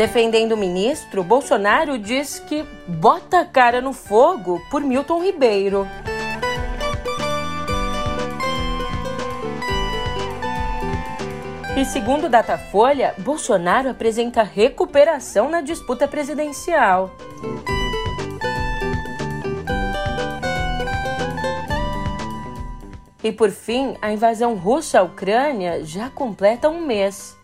Defendendo o ministro, Bolsonaro diz que bota a cara no fogo por Milton Ribeiro. E segundo Datafolha, Bolsonaro apresenta recuperação na disputa presidencial. E por fim, a invasão russa à Ucrânia já completa um mês.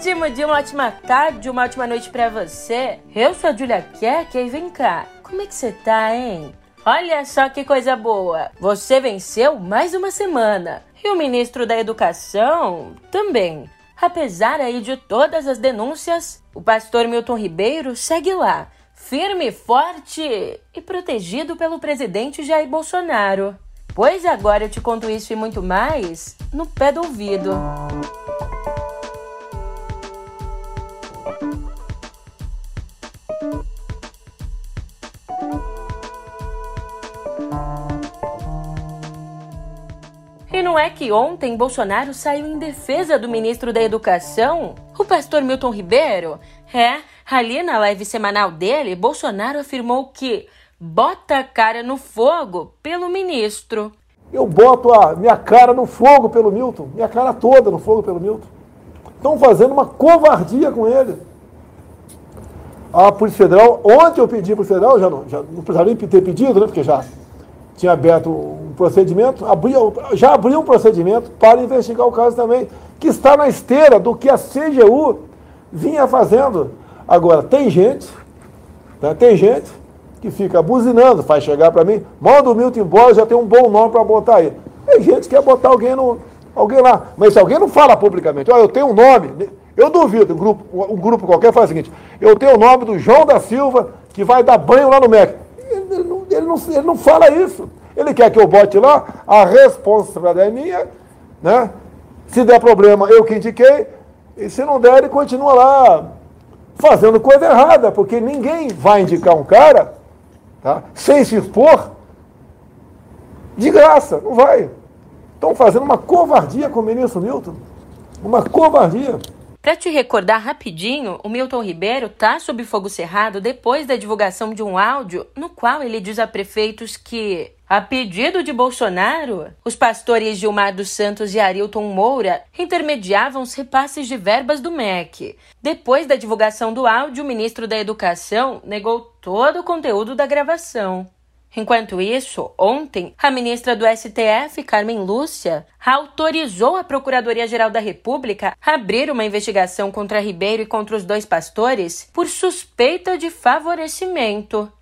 Ótimo dia, uma ótima tarde, uma ótima noite para você. Eu sou a Julia Keck e vem cá, como é que você tá, hein? Olha só que coisa boa! Você venceu mais uma semana. E o ministro da Educação também. Apesar aí de todas as denúncias, o pastor Milton Ribeiro segue lá, firme, forte e protegido pelo presidente Jair Bolsonaro. Pois agora eu te conto isso e muito mais no pé do ouvido. É que ontem Bolsonaro saiu em defesa do ministro da Educação, o pastor Milton Ribeiro? É, ali na live semanal dele, Bolsonaro afirmou que bota a cara no fogo pelo ministro. Eu boto a minha cara no fogo pelo Milton, minha cara toda no fogo pelo Milton. Estão fazendo uma covardia com ele. A Polícia Federal, ontem eu pedi para o Federal, já não, já não precisava nem ter pedido, né, porque já tinha aberto procedimento, abriu, já abriu um procedimento para investigar o caso também, que está na esteira do que a CGU vinha fazendo. Agora, tem gente, né, tem gente que fica buzinando, faz chegar para mim, manda o Milton embora, já tem um bom nome para botar aí. Tem gente que quer botar alguém, no, alguém lá, mas se alguém não fala publicamente, olha, eu tenho um nome, eu duvido, um grupo, um grupo qualquer faz o seguinte, eu tenho o nome do João da Silva, que vai dar banho lá no MEC. Ele não, ele, não, ele não fala isso. Ele quer que eu bote lá, a responsabilidade é minha, né? Se der problema, eu que indiquei, e se não der, ele continua lá fazendo coisa errada, porque ninguém vai indicar um cara tá? sem se expor de graça, não vai. Estão fazendo uma covardia com o ministro Milton. Uma covardia. Para te recordar rapidinho, o Milton Ribeiro está sob fogo cerrado depois da divulgação de um áudio no qual ele diz a prefeitos que, a pedido de Bolsonaro, os pastores Gilmar dos Santos e Arilton Moura intermediavam os repasses de verbas do MEC. Depois da divulgação do áudio, o ministro da Educação negou todo o conteúdo da gravação. Enquanto isso, ontem, a ministra do STF, Carmen Lúcia, autorizou a Procuradoria-Geral da República a abrir uma investigação contra Ribeiro e contra os dois pastores por suspeita de favorecimento.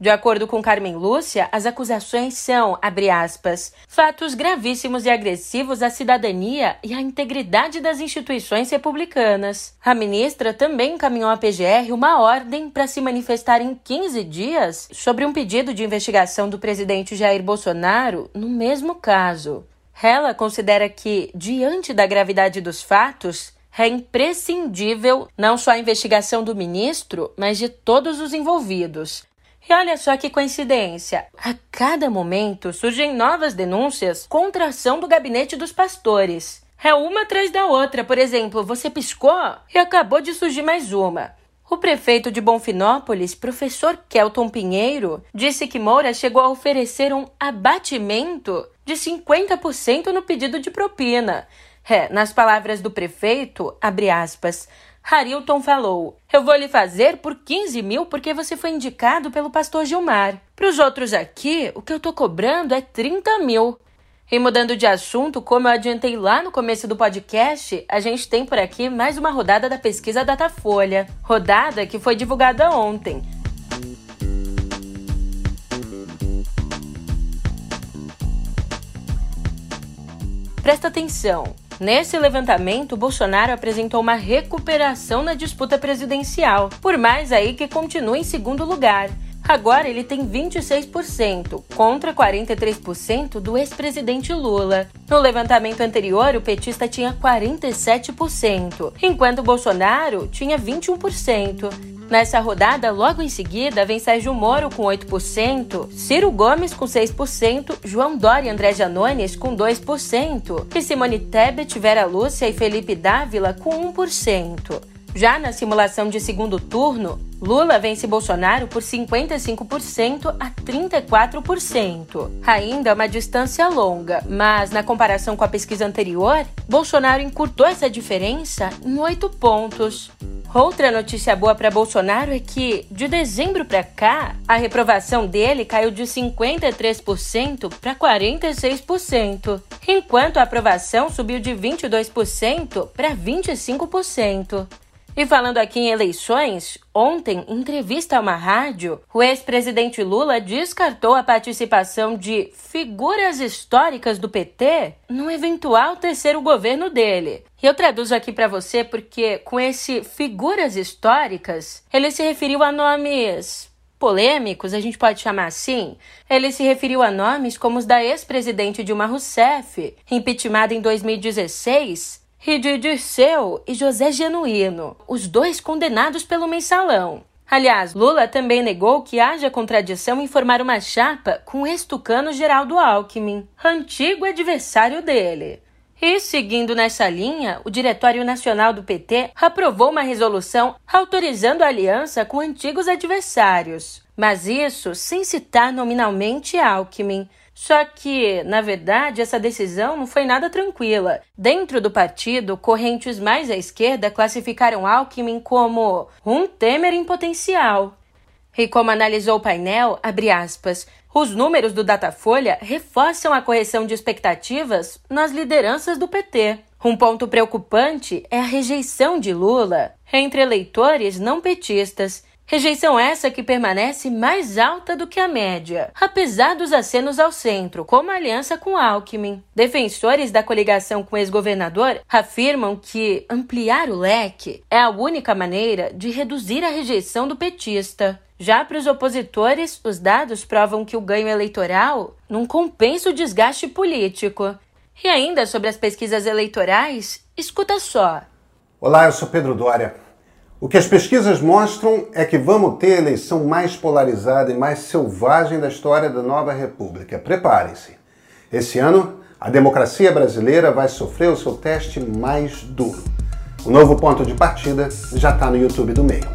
De acordo com Carmen Lúcia, as acusações são, abre aspas, fatos gravíssimos e agressivos à cidadania e à integridade das instituições republicanas. A ministra também encaminhou à PGR uma ordem para se manifestar em 15 dias sobre um pedido de investigação do presidente Jair Bolsonaro no mesmo caso. Ela considera que, diante da gravidade dos fatos, é imprescindível não só a investigação do ministro, mas de todos os envolvidos, e olha só que coincidência! A cada momento surgem novas denúncias contra a ação do gabinete dos pastores. É uma atrás da outra. Por exemplo, você piscou e acabou de surgir mais uma. O prefeito de Bonfinópolis, professor Kelton Pinheiro, disse que Moura chegou a oferecer um abatimento de 50% no pedido de propina. É, nas palavras do prefeito, abre aspas, Harilton falou: Eu vou lhe fazer por 15 mil porque você foi indicado pelo pastor Gilmar. Para os outros aqui, o que eu tô cobrando é 30 mil. E mudando de assunto, como eu adiantei lá no começo do podcast, a gente tem por aqui mais uma rodada da pesquisa Datafolha. Rodada que foi divulgada ontem. Presta atenção. Nesse levantamento, Bolsonaro apresentou uma recuperação na disputa presidencial, por mais aí que continue em segundo lugar. Agora ele tem 26%, contra 43% do ex-presidente Lula. No levantamento anterior, o petista tinha 47%, enquanto Bolsonaro tinha 21%. Nessa rodada, logo em seguida, vem Sérgio Moro com 8%, Ciro Gomes com 6%, João Dória e André Janones com 2%, e Simone Tebet, Vera Lúcia e Felipe Dávila com 1%. Já na simulação de segundo turno, Lula vence Bolsonaro por 55% a 34%. Ainda é uma distância longa, mas na comparação com a pesquisa anterior, Bolsonaro encurtou essa diferença em 8 pontos. Outra notícia boa para Bolsonaro é que, de dezembro para cá, a reprovação dele caiu de 53% para 46%, enquanto a aprovação subiu de 22% para 25%. E falando aqui em eleições, ontem, em entrevista a uma rádio, o ex-presidente Lula descartou a participação de figuras históricas do PT no eventual terceiro governo dele. E eu traduzo aqui para você porque, com esse figuras históricas, ele se referiu a nomes polêmicos, a gente pode chamar assim, ele se referiu a nomes como os da ex-presidente Dilma Rousseff, impeachmentada em 2016, de Dirceu e José Genuíno, os dois condenados pelo mensalão. Aliás, Lula também negou que haja contradição em formar uma chapa com o ex-tucano Geraldo Alckmin, antigo adversário dele. E, seguindo nessa linha, o Diretório Nacional do PT aprovou uma resolução autorizando a aliança com antigos adversários. Mas isso sem citar nominalmente Alckmin, só que, na verdade, essa decisão não foi nada tranquila. Dentro do partido, correntes mais à esquerda classificaram Alckmin como um Temer em potencial. E como analisou o painel, abre aspas, os números do Datafolha reforçam a correção de expectativas nas lideranças do PT. Um ponto preocupante é a rejeição de Lula entre eleitores não petistas Rejeição essa que permanece mais alta do que a média, apesar dos acenos ao centro, como a aliança com Alckmin. Defensores da coligação com o ex-governador afirmam que ampliar o leque é a única maneira de reduzir a rejeição do petista. Já para os opositores, os dados provam que o ganho eleitoral não compensa o desgaste político. E ainda sobre as pesquisas eleitorais, escuta só. Olá, eu sou Pedro Dória. O que as pesquisas mostram é que vamos ter a eleição mais polarizada e mais selvagem da história da nova República. Preparem-se. Esse ano, a democracia brasileira vai sofrer o seu teste mais duro. O novo ponto de partida já está no YouTube do meio.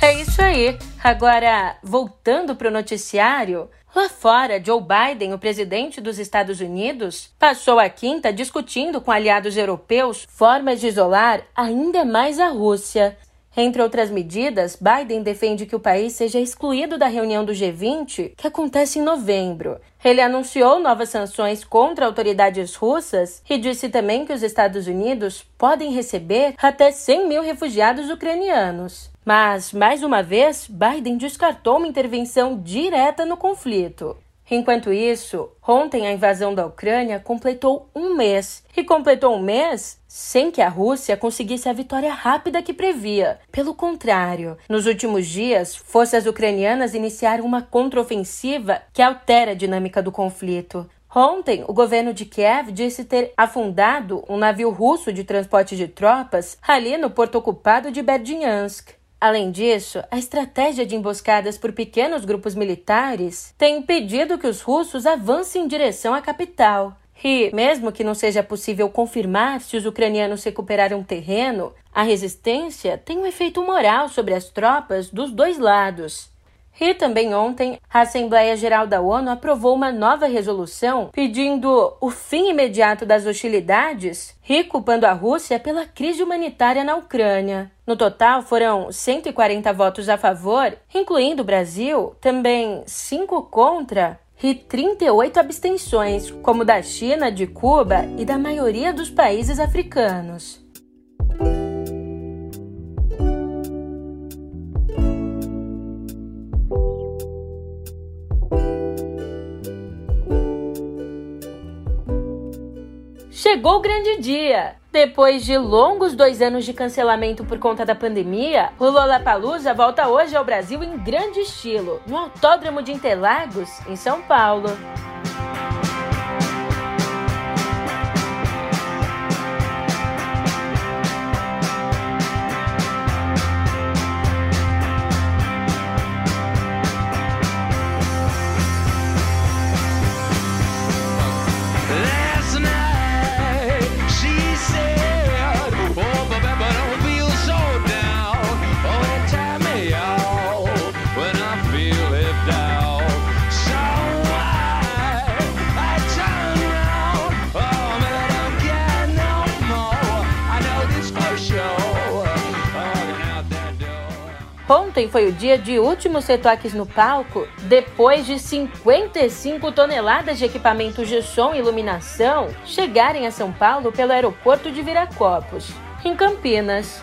É isso aí. Agora, voltando para o noticiário, Lá fora, Joe Biden, o presidente dos Estados Unidos, passou a quinta discutindo com aliados europeus formas de isolar ainda mais a Rússia. Entre outras medidas, Biden defende que o país seja excluído da reunião do G20, que acontece em novembro. Ele anunciou novas sanções contra autoridades russas e disse também que os Estados Unidos podem receber até 100 mil refugiados ucranianos. Mas, mais uma vez, Biden descartou uma intervenção direta no conflito. Enquanto isso, ontem a invasão da Ucrânia completou um mês. E completou um mês sem que a Rússia conseguisse a vitória rápida que previa. Pelo contrário, nos últimos dias, forças ucranianas iniciaram uma contraofensiva que altera a dinâmica do conflito. Ontem, o governo de Kiev disse ter afundado um navio russo de transporte de tropas ali no porto ocupado de Berdyansk. Além disso, a estratégia de emboscadas por pequenos grupos militares tem impedido que os russos avancem em direção à capital. E, mesmo que não seja possível confirmar se os ucranianos recuperaram terreno, a resistência tem um efeito moral sobre as tropas dos dois lados. E também ontem, a Assembleia Geral da ONU aprovou uma nova resolução pedindo o fim imediato das hostilidades e culpando a Rússia pela crise humanitária na Ucrânia. No total, foram 140 votos a favor, incluindo o Brasil, também 5 contra e 38 abstenções, como da China, de Cuba e da maioria dos países africanos. Chegou o grande dia! Depois de longos dois anos de cancelamento por conta da pandemia, o Lollapalooza volta hoje ao Brasil em grande estilo, no Autódromo de Interlagos, em São Paulo. Ontem foi o dia de últimos retoques no palco, depois de 55 toneladas de equipamentos de som e iluminação chegarem a São Paulo pelo aeroporto de Viracopos, em Campinas.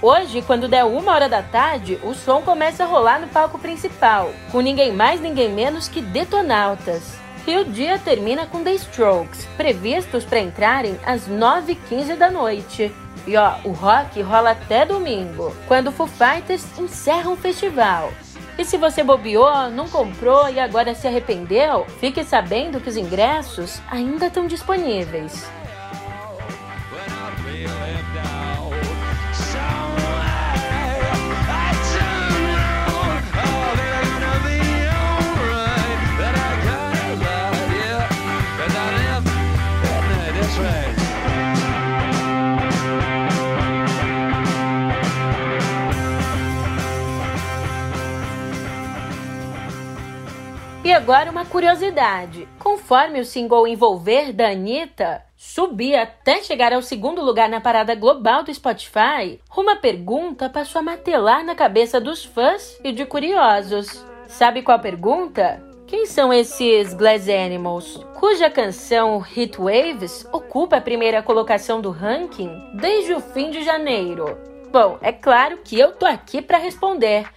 Hoje, quando der uma hora da tarde, o som começa a rolar no palco principal, com ninguém mais, ninguém menos que Detonautas. E o dia termina com The Strokes, previstos para entrarem às 9h15 da noite. E ó, o rock rola até domingo, quando o Foo Fighters encerra o festival. E se você bobeou, não comprou e agora se arrependeu, fique sabendo que os ingressos ainda estão disponíveis. Agora uma curiosidade. Conforme o single Envolver da Anitta subia até chegar ao segundo lugar na parada global do Spotify, uma pergunta passou a matelar na cabeça dos fãs e de curiosos. Sabe qual pergunta? Quem são esses Glass Animals, cuja canção Hit Waves ocupa a primeira colocação do ranking desde o fim de janeiro? Bom, é claro que eu tô aqui para responder.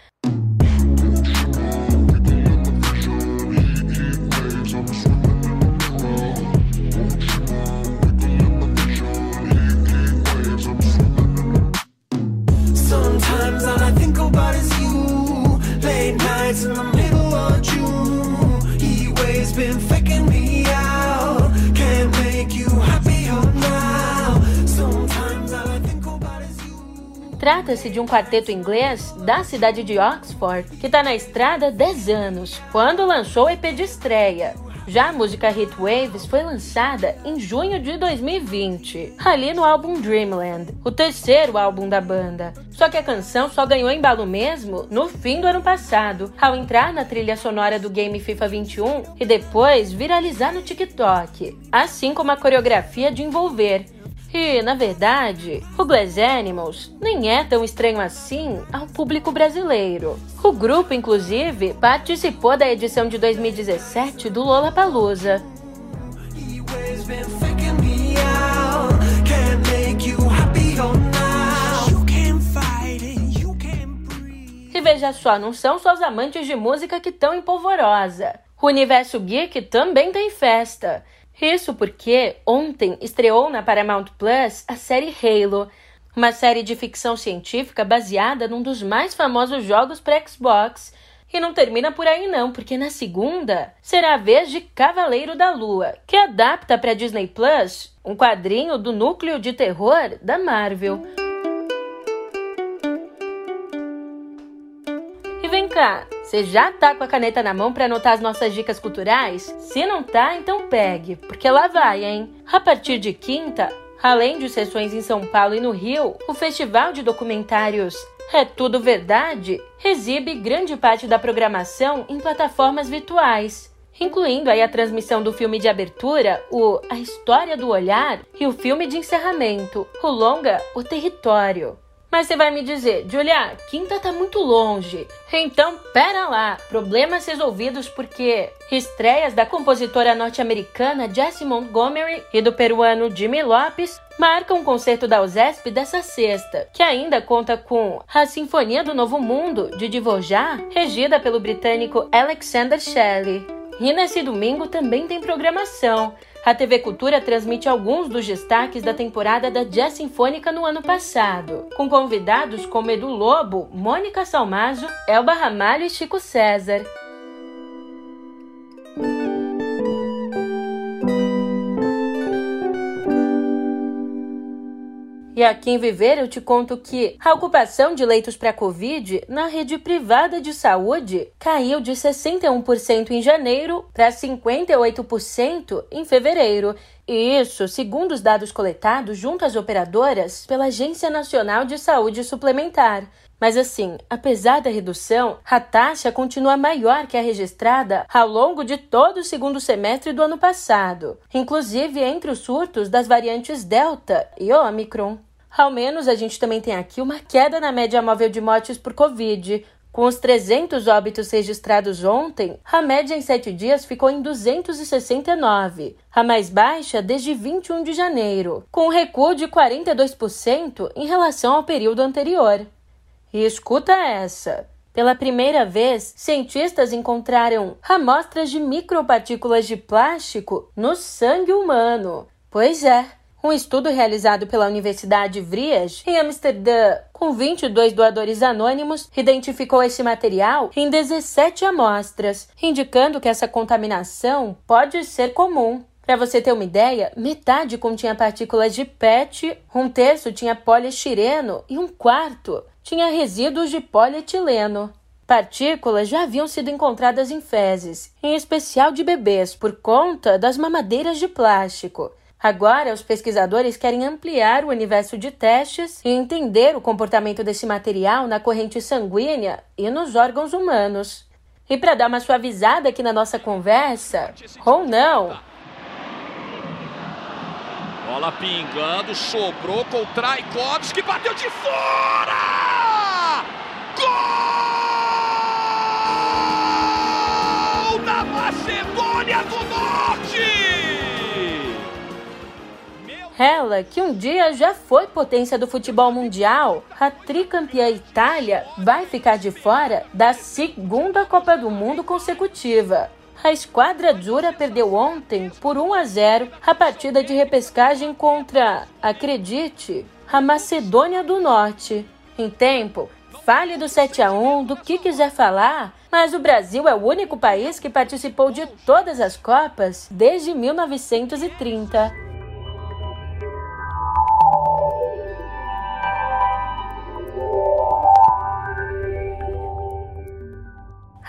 Trata-se de um quarteto inglês da cidade de Oxford que está na estrada há 10 anos, quando lançou o EP de estreia. Já a música Hit Waves foi lançada em junho de 2020, ali no álbum Dreamland, o terceiro álbum da banda. Só que a canção só ganhou embalo mesmo no fim do ano passado, ao entrar na trilha sonora do game FIFA 21 e depois viralizar no TikTok, assim como a coreografia de Envolver, e, na verdade, o Glass Animals nem é tão estranho assim ao público brasileiro. O grupo, inclusive, participou da edição de 2017 do Lollapalooza. E veja só, não são só os amantes de música que estão em polvorosa. O universo geek também tem festa. Isso porque ontem estreou na Paramount Plus a série Halo, uma série de ficção científica baseada num dos mais famosos jogos para Xbox. E não termina por aí não, porque na segunda será a vez de Cavaleiro da Lua, que adapta para Disney Plus um quadrinho do núcleo de terror da Marvel. E vem cá, você já tá com a caneta na mão para anotar as nossas dicas culturais? Se não tá, então pegue, porque lá vai, hein? A partir de quinta, além de sessões em São Paulo e no Rio, o Festival de Documentários É Tudo Verdade exibe grande parte da programação em plataformas virtuais incluindo aí a transmissão do filme de abertura, o A História do Olhar, e o filme de encerramento, o longa O Território. Mas você vai me dizer, Julia, quinta tá muito longe. Então, pera lá, problemas resolvidos porque estreias da compositora norte-americana Jessie Montgomery e do peruano Jimmy Lopes marcam o concerto da USESP dessa sexta, que ainda conta com a Sinfonia do Novo Mundo de Dvorak, regida pelo britânico Alexander Shelley. E nesse domingo também tem programação. A TV Cultura transmite alguns dos destaques da temporada da Jazz Sinfônica no ano passado, com convidados como Edu Lobo, Mônica Salmazo, Elba Ramalho e Chico César. E aqui em Viver eu te conto que a ocupação de leitos para Covid na rede privada de saúde caiu de 61% em janeiro para 58% em fevereiro. E isso, segundo os dados coletados junto às operadoras pela Agência Nacional de Saúde Suplementar. Mas assim, apesar da redução, a taxa continua maior que a registrada ao longo de todo o segundo semestre do ano passado, inclusive entre os surtos das variantes Delta e Omicron. Ao menos a gente também tem aqui uma queda na média móvel de mortes por Covid. Com os 300 óbitos registrados ontem, a média em sete dias ficou em 269, a mais baixa desde 21 de janeiro, com um recuo de 42% em relação ao período anterior. E escuta essa! Pela primeira vez, cientistas encontraram amostras de micropartículas de plástico no sangue humano. Pois é, um estudo realizado pela Universidade Vrias, em Amsterdã, com 22 doadores anônimos, identificou esse material em 17 amostras, indicando que essa contaminação pode ser comum. Para você ter uma ideia, metade continha partículas de PET, um terço tinha poliestireno e um quarto tinha resíduos de polietileno. Partículas já haviam sido encontradas em fezes, em especial de bebês, por conta das mamadeiras de plástico. Agora, os pesquisadores querem ampliar o universo de testes e entender o comportamento desse material na corrente sanguínea e nos órgãos humanos. E para dar uma suavizada aqui na nossa conversa, ou não. Bola pingando, sobrou com o Traikovski, bateu de fora! Gol Ela, que um dia já foi potência do futebol mundial, a tricampeã Itália vai ficar de fora da segunda Copa do Mundo consecutiva. A esquadra Dura perdeu ontem por 1 a 0 a partida de repescagem contra, acredite, a Macedônia do Norte. Em tempo, fale do 7 a 1, do que quiser falar, mas o Brasil é o único país que participou de todas as Copas desde 1930.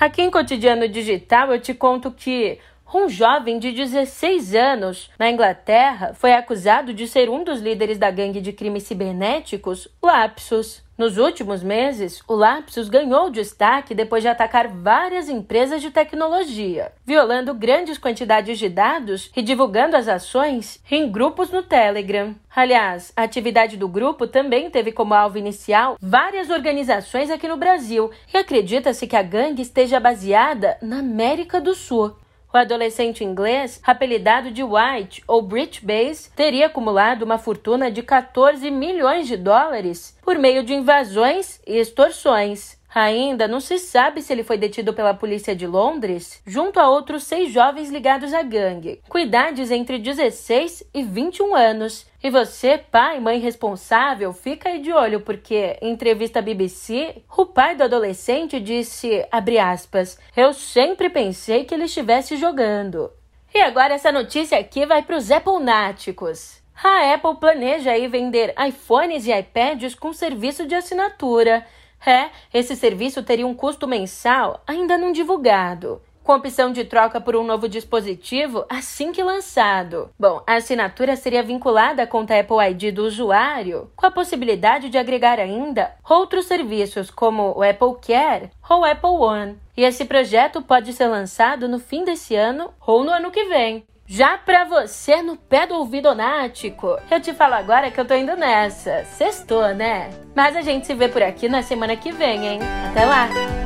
Aqui em Cotidiano Digital eu te conto que um jovem de 16 anos na Inglaterra foi acusado de ser um dos líderes da gangue de crimes cibernéticos Lapsus. Nos últimos meses, o Lapsus ganhou destaque depois de atacar várias empresas de tecnologia, violando grandes quantidades de dados e divulgando as ações em grupos no Telegram. Aliás, a atividade do grupo também teve como alvo inicial várias organizações aqui no Brasil e acredita-se que a gangue esteja baseada na América do Sul. O adolescente inglês, apelidado de White ou Brit Base, teria acumulado uma fortuna de 14 milhões de dólares por meio de invasões e extorsões. Ainda não se sabe se ele foi detido pela polícia de Londres, junto a outros seis jovens ligados à gangue, com idades entre 16 e 21 anos. E você, pai, mãe responsável, fica aí de olho, porque em entrevista à BBC, o pai do adolescente disse, aspas, eu sempre pensei que ele estivesse jogando. E agora essa notícia aqui vai para os Apple Náticos. A Apple planeja aí vender iPhones e iPads com serviço de assinatura. É, esse serviço teria um custo mensal ainda não divulgado, com opção de troca por um novo dispositivo assim que lançado. Bom, a assinatura seria vinculada à conta Apple ID do usuário, com a possibilidade de agregar ainda outros serviços como o Apple Care ou o Apple One. E esse projeto pode ser lançado no fim desse ano ou no ano que vem. Já pra você no pé do ouvido nático, eu te falo agora que eu tô indo nessa. Sextou, né? Mas a gente se vê por aqui na semana que vem, hein? Até lá!